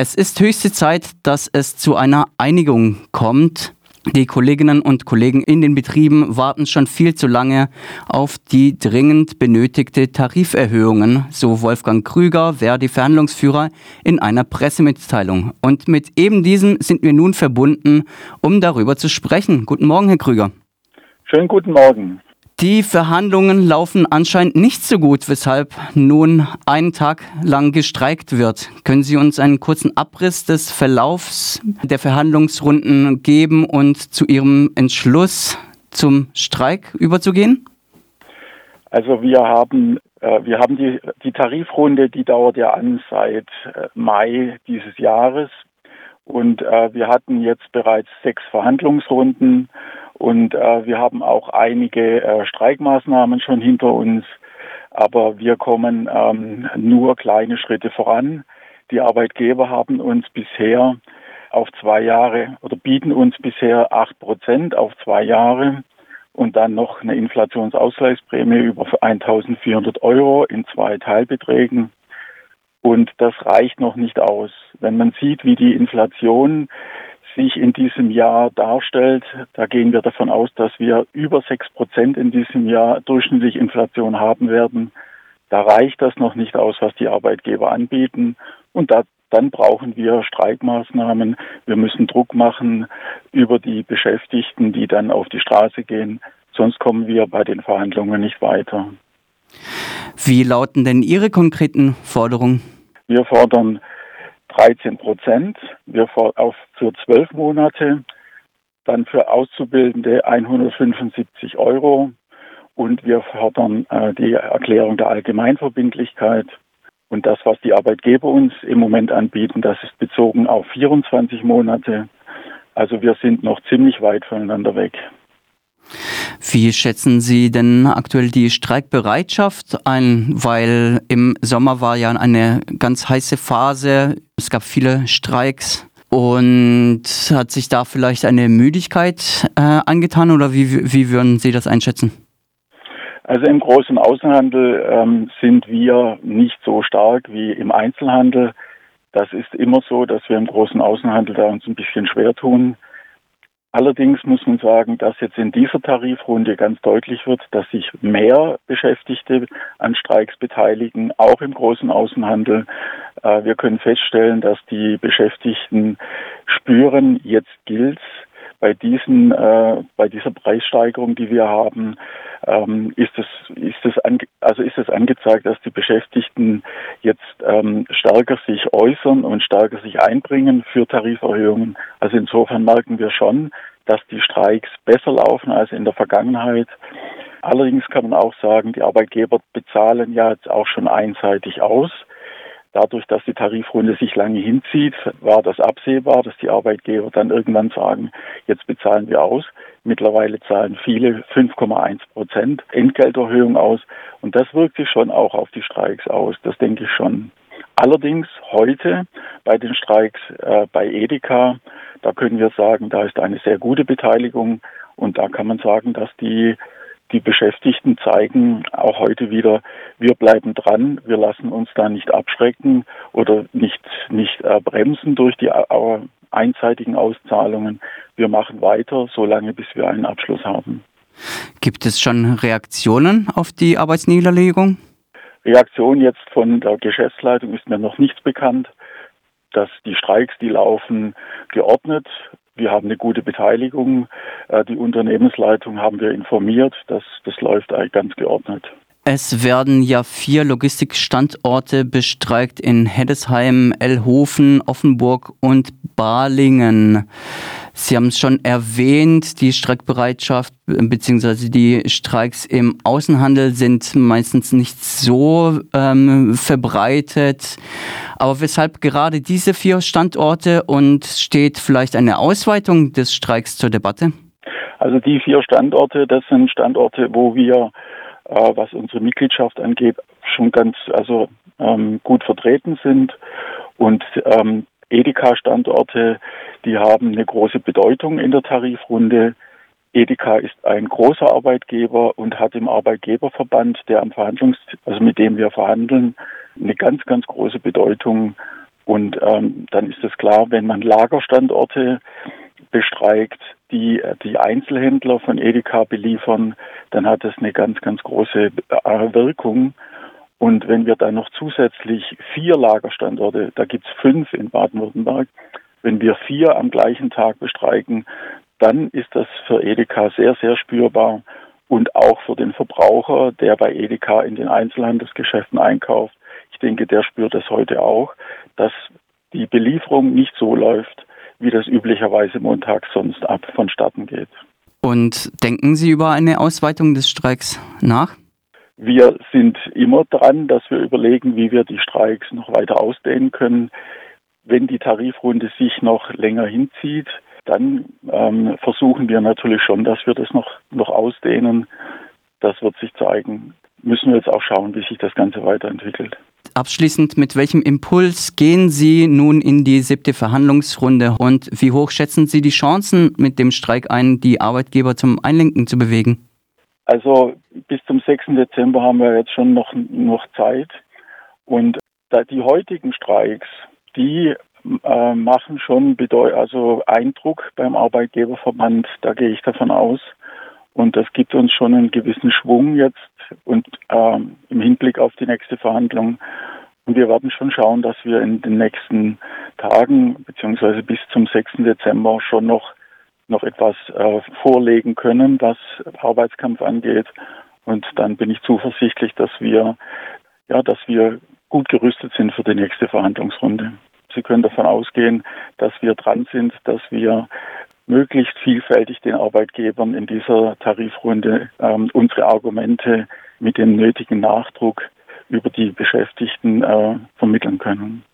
Es ist höchste Zeit, dass es zu einer Einigung kommt. Die Kolleginnen und Kollegen in den Betrieben warten schon viel zu lange auf die dringend benötigte Tariferhöhungen, so Wolfgang Krüger, Verdi-Verhandlungsführer, in einer Pressemitteilung. Und mit eben diesem sind wir nun verbunden, um darüber zu sprechen. Guten Morgen, Herr Krüger. Schönen guten Morgen. Die Verhandlungen laufen anscheinend nicht so gut, weshalb nun einen Tag lang gestreikt wird. Können Sie uns einen kurzen Abriss des Verlaufs der Verhandlungsrunden geben und zu Ihrem Entschluss zum Streik überzugehen? Also wir haben äh, wir haben die, die Tarifrunde, die dauert ja an seit äh, Mai dieses Jahres und äh, wir hatten jetzt bereits sechs Verhandlungsrunden und äh, wir haben auch einige äh, Streikmaßnahmen schon hinter uns, aber wir kommen ähm, nur kleine Schritte voran. Die Arbeitgeber haben uns bisher auf zwei Jahre oder bieten uns bisher acht Prozent auf zwei Jahre und dann noch eine Inflationsausgleichsprämie über 1400 Euro in zwei Teilbeträgen. Und das reicht noch nicht aus. Wenn man sieht, wie die Inflation sich in diesem Jahr darstellt, da gehen wir davon aus, dass wir über sechs Prozent in diesem Jahr durchschnittlich Inflation haben werden. Da reicht das noch nicht aus, was die Arbeitgeber anbieten. Und da, dann brauchen wir Streikmaßnahmen. Wir müssen Druck machen über die Beschäftigten, die dann auf die Straße gehen. Sonst kommen wir bei den Verhandlungen nicht weiter. Wie lauten denn Ihre konkreten Forderungen? Wir fordern 13 Prozent, wir auf für zwölf Monate, dann für Auszubildende 175 Euro und wir fordern äh, die Erklärung der Allgemeinverbindlichkeit. Und das, was die Arbeitgeber uns im Moment anbieten, das ist bezogen auf 24 Monate. Also wir sind noch ziemlich weit voneinander weg. Wie schätzen Sie denn aktuell die Streikbereitschaft ein? Weil im Sommer war ja eine ganz heiße Phase. Es gab viele Streiks. Und hat sich da vielleicht eine Müdigkeit äh, angetan oder wie, wie würden Sie das einschätzen? Also im großen Außenhandel ähm, sind wir nicht so stark wie im Einzelhandel. Das ist immer so, dass wir im großen Außenhandel da uns ein bisschen schwer tun. Allerdings muss man sagen, dass jetzt in dieser Tarifrunde ganz deutlich wird, dass sich mehr Beschäftigte an Streiks beteiligen, auch im großen Außenhandel. Äh, wir können feststellen, dass die Beschäftigten spüren, jetzt gilt bei diesen, äh, bei dieser Preissteigerung, die wir haben, ähm, ist es, ist es, also ist es angezeigt, dass die Beschäftigten jetzt ähm, stärker sich äußern und stärker sich einbringen für Tariferhöhungen. Also insofern merken wir schon, dass die Streiks besser laufen als in der Vergangenheit. Allerdings kann man auch sagen, die Arbeitgeber bezahlen ja jetzt auch schon einseitig aus. Dadurch, dass die Tarifrunde sich lange hinzieht, war das absehbar, dass die Arbeitgeber dann irgendwann sagen, jetzt bezahlen wir aus. Mittlerweile zahlen viele 5,1 Prozent Entgelterhöhung aus. Und das wirkt sich schon auch auf die Streiks aus. Das denke ich schon. Allerdings heute bei den Streiks äh, bei Edeka, da können wir sagen, da ist eine sehr gute Beteiligung. Und da kann man sagen, dass die die Beschäftigten zeigen auch heute wieder, wir bleiben dran, wir lassen uns da nicht abschrecken oder nicht, nicht äh, bremsen durch die äh, einseitigen Auszahlungen. Wir machen weiter, solange bis wir einen Abschluss haben. Gibt es schon Reaktionen auf die Arbeitsniederlegung? Reaktion jetzt von der Geschäftsleitung ist mir noch nichts bekannt, dass die Streiks, die laufen, geordnet wir haben eine gute Beteiligung. Äh, die Unternehmensleitung haben wir informiert. Das, das läuft eigentlich ganz geordnet. Es werden ja vier Logistikstandorte bestreikt in Heddesheim, Ellhofen, Offenburg und Balingen. Sie haben es schon erwähnt, die Streikbereitschaft bzw. die Streiks im Außenhandel sind meistens nicht so ähm, verbreitet. Aber weshalb gerade diese vier Standorte und steht vielleicht eine Ausweitung des Streiks zur Debatte? Also die vier Standorte, das sind Standorte, wo wir äh, was unsere Mitgliedschaft angeht, schon ganz also ähm, gut vertreten sind. Und ähm, Edeka-Standorte, die haben eine große Bedeutung in der Tarifrunde. Edeka ist ein großer Arbeitgeber und hat im Arbeitgeberverband, der am Verhandlungs, also mit dem wir verhandeln, eine ganz, ganz große Bedeutung. Und ähm, dann ist es klar, wenn man Lagerstandorte bestreikt, die die Einzelhändler von Edeka beliefern, dann hat das eine ganz, ganz große äh, Wirkung. Und wenn wir dann noch zusätzlich vier Lagerstandorte, da gibt es fünf in Baden-Württemberg, wenn wir vier am gleichen Tag bestreiken, dann ist das für Edeka sehr, sehr spürbar und auch für den Verbraucher, der bei Edeka in den Einzelhandelsgeschäften einkauft. Ich denke, der spürt das heute auch, dass die Belieferung nicht so läuft, wie das üblicherweise montags sonst ab vonstatten geht. Und denken Sie über eine Ausweitung des Streiks nach? Wir sind immer dran, dass wir überlegen, wie wir die Streiks noch weiter ausdehnen können. Wenn die Tarifrunde sich noch länger hinzieht, dann ähm, versuchen wir natürlich schon, dass wir das noch, noch ausdehnen. Das wird sich zeigen. Müssen wir jetzt auch schauen, wie sich das Ganze weiterentwickelt. Abschließend, mit welchem Impuls gehen Sie nun in die siebte Verhandlungsrunde und wie hoch schätzen Sie die Chancen mit dem Streik ein, die Arbeitgeber zum Einlenken zu bewegen? Also bis zum 6. Dezember haben wir jetzt schon noch, noch Zeit. Und die heutigen Streiks, die äh, machen schon bedeu also Eindruck beim Arbeitgeberverband, da gehe ich davon aus. Und das gibt uns schon einen gewissen Schwung jetzt und äh, im Hinblick auf die nächste Verhandlung. Und wir werden schon schauen, dass wir in den nächsten Tagen beziehungsweise bis zum 6. Dezember schon noch noch etwas äh, vorlegen können, was Arbeitskampf angeht. Und dann bin ich zuversichtlich, dass wir, ja, dass wir gut gerüstet sind für die nächste Verhandlungsrunde. Sie können davon ausgehen, dass wir dran sind, dass wir möglichst vielfältig den Arbeitgebern in dieser Tarifrunde ähm, unsere Argumente mit dem nötigen Nachdruck über die Beschäftigten äh, vermitteln können.